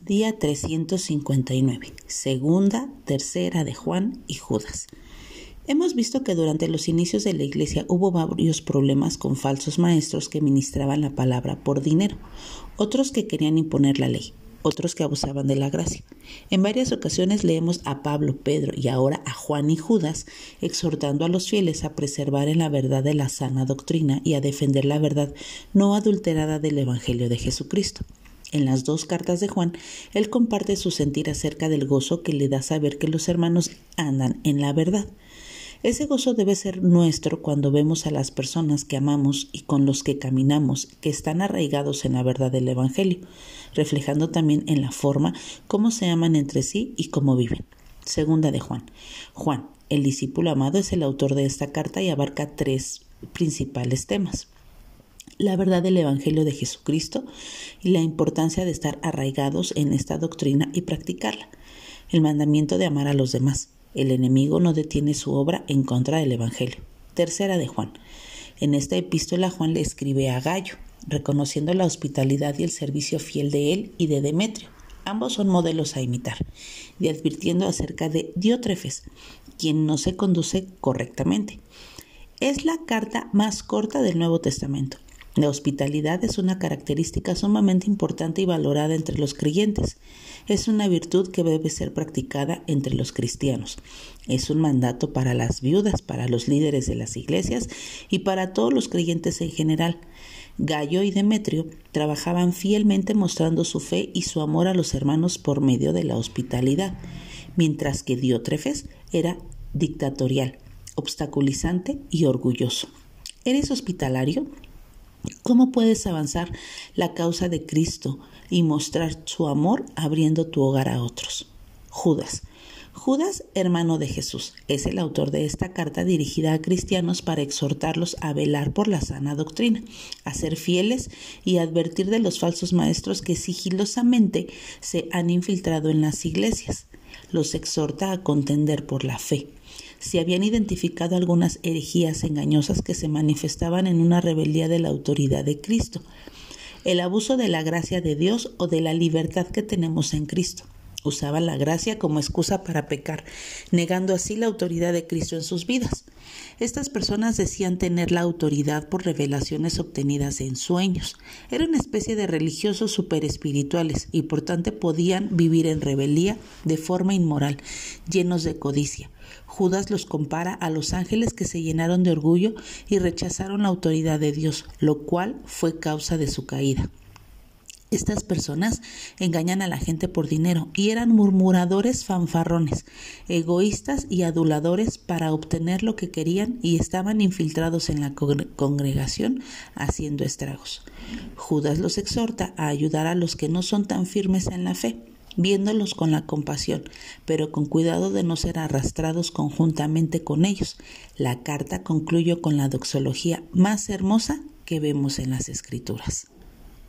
Día 359. Segunda, tercera de Juan y Judas. Hemos visto que durante los inicios de la Iglesia hubo varios problemas con falsos maestros que ministraban la palabra por dinero, otros que querían imponer la ley, otros que abusaban de la gracia. En varias ocasiones leemos a Pablo, Pedro y ahora a Juan y Judas exhortando a los fieles a preservar en la verdad de la sana doctrina y a defender la verdad no adulterada del Evangelio de Jesucristo. En las dos cartas de Juan, él comparte su sentir acerca del gozo que le da saber que los hermanos andan en la verdad. Ese gozo debe ser nuestro cuando vemos a las personas que amamos y con los que caminamos, que están arraigados en la verdad del Evangelio, reflejando también en la forma cómo se aman entre sí y cómo viven. Segunda de Juan. Juan, el discípulo amado, es el autor de esta carta y abarca tres principales temas la verdad del Evangelio de Jesucristo y la importancia de estar arraigados en esta doctrina y practicarla. El mandamiento de amar a los demás. El enemigo no detiene su obra en contra del Evangelio. Tercera de Juan. En esta epístola Juan le escribe a Gallo, reconociendo la hospitalidad y el servicio fiel de él y de Demetrio. Ambos son modelos a imitar, y advirtiendo acerca de Diótrefes, quien no se conduce correctamente. Es la carta más corta del Nuevo Testamento la hospitalidad es una característica sumamente importante y valorada entre los creyentes. Es una virtud que debe ser practicada entre los cristianos. Es un mandato para las viudas, para los líderes de las iglesias y para todos los creyentes en general. Gallo y Demetrio trabajaban fielmente mostrando su fe y su amor a los hermanos por medio de la hospitalidad, mientras que Diótrefes era dictatorial, obstaculizante y orgulloso. ¿Eres hospitalario? ¿Cómo puedes avanzar la causa de Cristo y mostrar su amor abriendo tu hogar a otros? Judas. Judas, hermano de Jesús, es el autor de esta carta dirigida a cristianos para exhortarlos a velar por la sana doctrina, a ser fieles y advertir de los falsos maestros que sigilosamente se han infiltrado en las iglesias. Los exhorta a contender por la fe, se habían identificado algunas herejías engañosas que se manifestaban en una rebeldía de la autoridad de Cristo, el abuso de la gracia de Dios o de la libertad que tenemos en Cristo. Usaban la gracia como excusa para pecar, negando así la autoridad de Cristo en sus vidas. Estas personas decían tener la autoridad por revelaciones obtenidas en sueños. Eran una especie de religiosos superespirituales y por tanto podían vivir en rebeldía de forma inmoral, llenos de codicia. Judas los compara a los ángeles que se llenaron de orgullo y rechazaron la autoridad de Dios, lo cual fue causa de su caída. Estas personas engañan a la gente por dinero y eran murmuradores fanfarrones, egoístas y aduladores para obtener lo que querían y estaban infiltrados en la congregación haciendo estragos. Judas los exhorta a ayudar a los que no son tan firmes en la fe, viéndolos con la compasión, pero con cuidado de no ser arrastrados conjuntamente con ellos. La carta concluye con la doxología más hermosa que vemos en las escrituras.